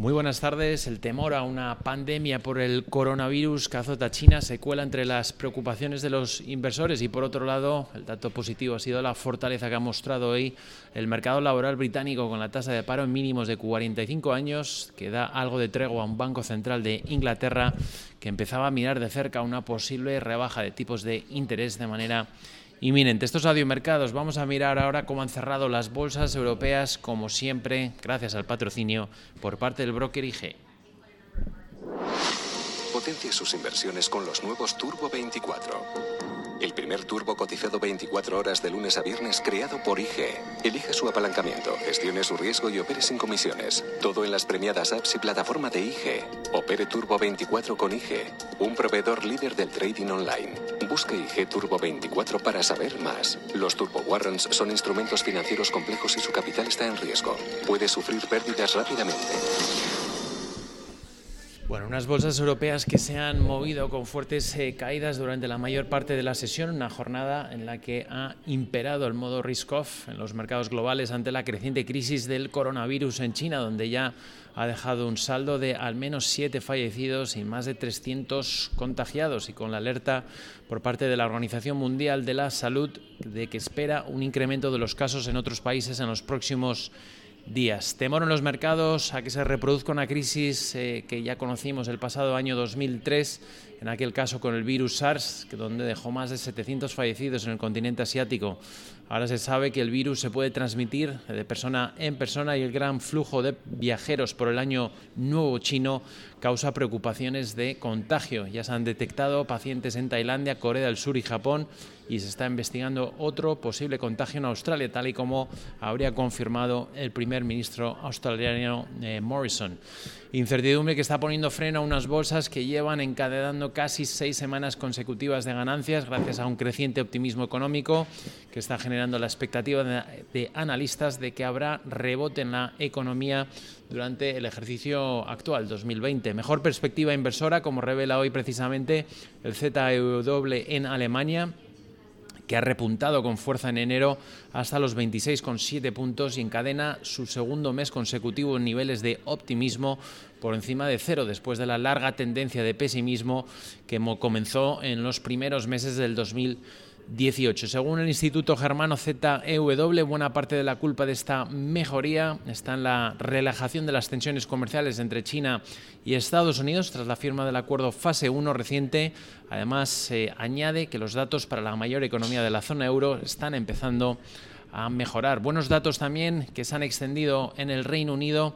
Muy buenas tardes. El temor a una pandemia por el coronavirus que azota China se cuela entre las preocupaciones de los inversores y por otro lado el dato positivo ha sido la fortaleza que ha mostrado hoy el mercado laboral británico con la tasa de paro en mínimos de 45 años que da algo de tregua a un banco central de Inglaterra que empezaba a mirar de cerca una posible rebaja de tipos de interés de manera inminente. Estos audiomercados, vamos a mirar ahora cómo han cerrado las bolsas europeas, como siempre, gracias al patrocinio por parte del broker IG. Potencia sus inversiones con los nuevos Turbo 24. El primer turbo cotizado 24 horas de lunes a viernes creado por IG. Elige su apalancamiento, gestione su riesgo y opere sin comisiones. Todo en las premiadas apps y plataforma de IG. Opere Turbo 24 con IG, un proveedor líder del trading online. Busque IG Turbo 24 para saber más. Los Turbo Warrants son instrumentos financieros complejos y su capital está en riesgo. Puede sufrir pérdidas rápidamente. Bueno, unas bolsas europeas que se han movido con fuertes eh, caídas durante la mayor parte de la sesión, una jornada en la que ha imperado el modo risk-off en los mercados globales ante la creciente crisis del coronavirus en China, donde ya ha dejado un saldo de al menos siete fallecidos y más de 300 contagiados, y con la alerta por parte de la Organización Mundial de la Salud de que espera un incremento de los casos en otros países en los próximos días. Temor en los mercados a que se reproduzca una crisis eh, que ya conocimos el pasado año 2003, en aquel caso con el virus SARS, donde dejó más de 700 fallecidos en el continente asiático. Ahora se sabe que el virus se puede transmitir de persona en persona y el gran flujo de viajeros por el año nuevo chino causa preocupaciones de contagio. Ya se han detectado pacientes en Tailandia, Corea del Sur y Japón y se está investigando otro posible contagio en Australia, tal y como habría confirmado el primer ministro australiano eh, Morrison. Incertidumbre que está poniendo freno a unas bolsas que llevan encadenando casi seis semanas consecutivas de ganancias gracias a un creciente optimismo económico que está generando la expectativa de, analistas de que habrá rebote en la economía durante el ejercicio actual 2020. Mejor perspectiva inversora, como revela hoy precisamente el ZEW en Alemania que ha repuntado con fuerza en enero hasta los 26,7 puntos y encadena su segundo mes consecutivo en niveles de optimismo por encima de cero después de la larga tendencia de pesimismo que comenzó en los primeros meses del 2020 18. Según el Instituto Germano ZEW, buena parte de la culpa de esta mejoría está en la relajación de las tensiones comerciales entre China y Estados Unidos tras la firma del acuerdo fase 1 reciente. Además, se añade que los datos para la mayor economía de la zona euro están empezando a mejorar. Buenos datos también que se han extendido en el Reino Unido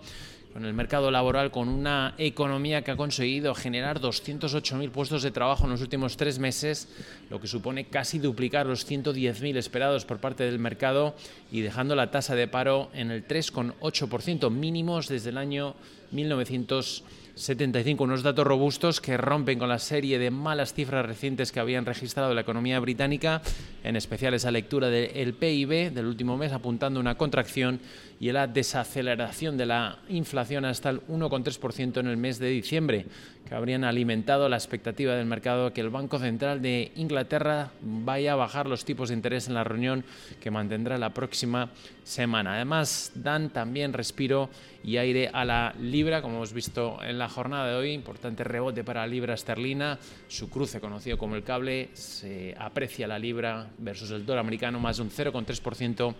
con el mercado laboral, con una economía que ha conseguido generar 208.000 puestos de trabajo en los últimos tres meses, lo que supone casi duplicar los 110.000 esperados por parte del mercado y dejando la tasa de paro en el 3,8%, mínimos desde el año 1900. 75, unos datos robustos que rompen con la serie de malas cifras recientes que habían registrado la economía británica, en especial esa lectura del PIB del último mes apuntando una contracción y la desaceleración de la inflación hasta el 1,3% en el mes de diciembre, que habrían alimentado la expectativa del mercado que el Banco Central de Inglaterra vaya a bajar los tipos de interés en la reunión que mantendrá la próxima semana. Además, dan también respiro y aire a la libra, como hemos visto en la jornada de hoy, importante rebote para la libra esterlina, su cruce conocido como el cable, se aprecia la libra versus el dólar americano más de un 0,3%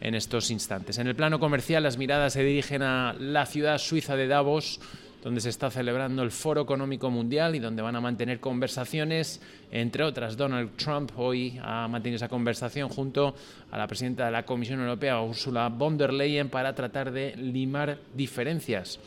en estos instantes. En el plano comercial, las miradas se dirigen a la ciudad suiza de Davos, donde se está celebrando el Foro Económico Mundial y donde van a mantener conversaciones, entre otras. Donald Trump hoy ha mantenido esa conversación junto a la presidenta de la Comisión Europea, Ursula von der Leyen, para tratar de limar diferencias.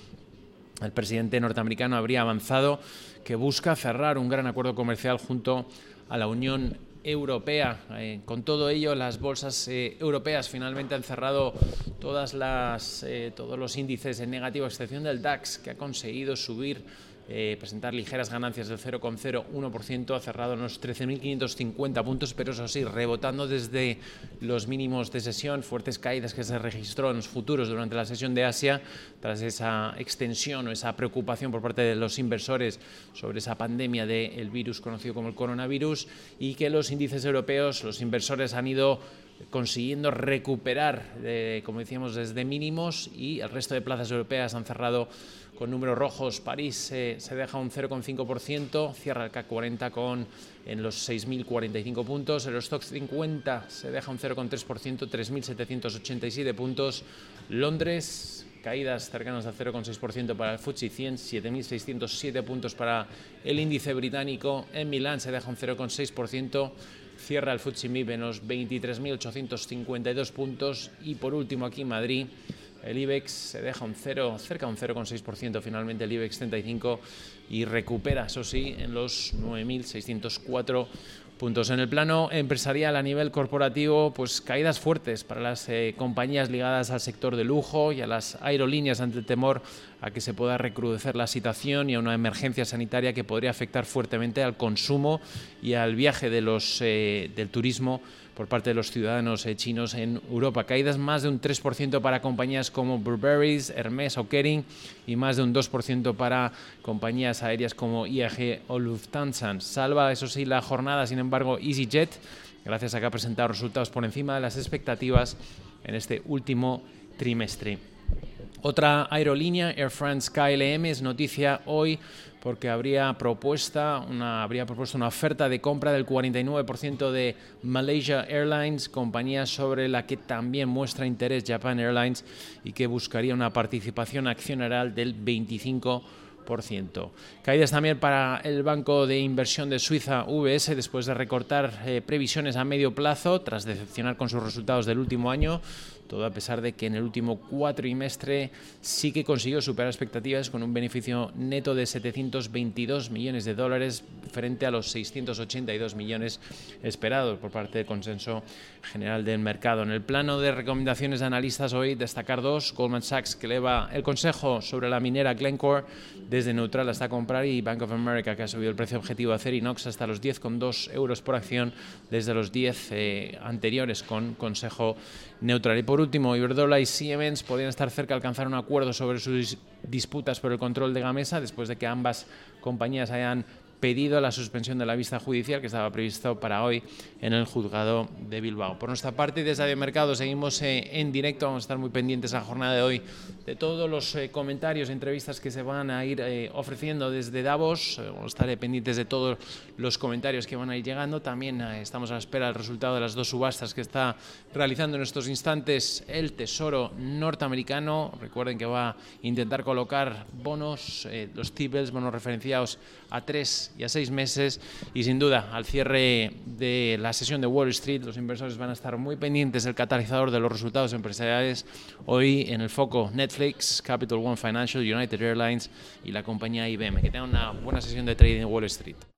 El presidente norteamericano habría avanzado que busca cerrar un gran acuerdo comercial junto a la Unión europea. Eh, con todo ello, las bolsas eh, europeas finalmente han cerrado todas las, eh, todos los índices en negativo, a excepción del DAX, que ha conseguido subir eh, presentar ligeras ganancias del 0,01%, ha cerrado en los 13.550 puntos, pero eso sí, rebotando desde los mínimos de sesión, fuertes caídas que se registró en los futuros durante la sesión de Asia, tras esa extensión o esa preocupación por parte de los inversores sobre esa pandemia del virus conocido como el coronavirus, y que los índices europeos, los inversores han ido consiguiendo recuperar, como decíamos, desde mínimos y el resto de plazas europeas han cerrado con números rojos. París se deja un 0,5%, cierra el CAC 40 con en los 6.045 puntos. El Stock 50 se deja un 0,3%, 3.787 puntos. Londres caídas cercanas al 0,6% para el FTSE 100, 7.607 puntos para el índice británico. En Milán se deja un 0,6%, cierra el FTSE en los 23.852 puntos y por último aquí en Madrid el IBEX se deja un 0, cerca de un 0,6% finalmente el IBEX 35 y recupera, eso sí, en los 9.604 puntos. En el plano empresarial a nivel corporativo, pues caídas fuertes para las eh, compañías ligadas al sector de lujo y a las aerolíneas ante el temor a que se pueda recrudecer la situación y a una emergencia sanitaria que podría afectar fuertemente al consumo y al viaje de los, eh, del turismo por parte de los ciudadanos eh, chinos en Europa. Caídas más de un 3% para compañías como Burberry, Hermes o Kering y más de un 2% para compañías aéreas como IAG o Lufthansa. Salva, eso sí, la jornada, sin embargo, EasyJet, gracias a que ha presentado resultados por encima de las expectativas en este último trimestre. Otra aerolínea, Air France KLM, es noticia hoy porque habría, propuesta una, habría propuesto una oferta de compra del 49% de Malaysia Airlines, compañía sobre la que también muestra interés Japan Airlines y que buscaría una participación accionarial del 25%. Caídas también para el banco de inversión de Suiza, VS, después de recortar eh, previsiones a medio plazo tras decepcionar con sus resultados del último año todo a pesar de que en el último cuatrimestre sí que consiguió superar expectativas con un beneficio neto de 722 millones de dólares frente a los 682 millones esperados por parte del consenso general del mercado. En el plano de recomendaciones de analistas hoy destacar dos, Goldman Sachs que eleva el consejo sobre la minera Glencore desde neutral hasta comprar y Bank of America que ha subido el precio objetivo a Acerinox hasta los 10,2 euros por acción desde los 10 eh, anteriores con consejo neutral. Y por último, Iberdrola y Siemens podrían estar cerca de alcanzar un acuerdo sobre sus disputas por el control de Gamesa después de que ambas compañías hayan pedido la suspensión de la vista judicial que estaba previsto para hoy en el juzgado de Bilbao. Por nuestra parte, desde de Mercado seguimos eh, en directo, vamos a estar muy pendientes a la jornada de hoy de todos los eh, comentarios, entrevistas que se van a ir eh, ofreciendo desde Davos, vamos a estar pendientes de todos los comentarios que van a ir llegando. También estamos a la espera del resultado de las dos subastas que está realizando en estos instantes el Tesoro norteamericano. Recuerden que va a intentar colocar bonos, los T-bills, bonos referenciados a tres y a seis meses y sin duda al cierre de la sesión de Wall Street los inversores van a estar muy pendientes del catalizador de los resultados empresariales. Hoy en el foco Netflix, Capital One Financial, United Airlines y la compañía IBM. Que tengan una buena sesión de trading en Wall Street.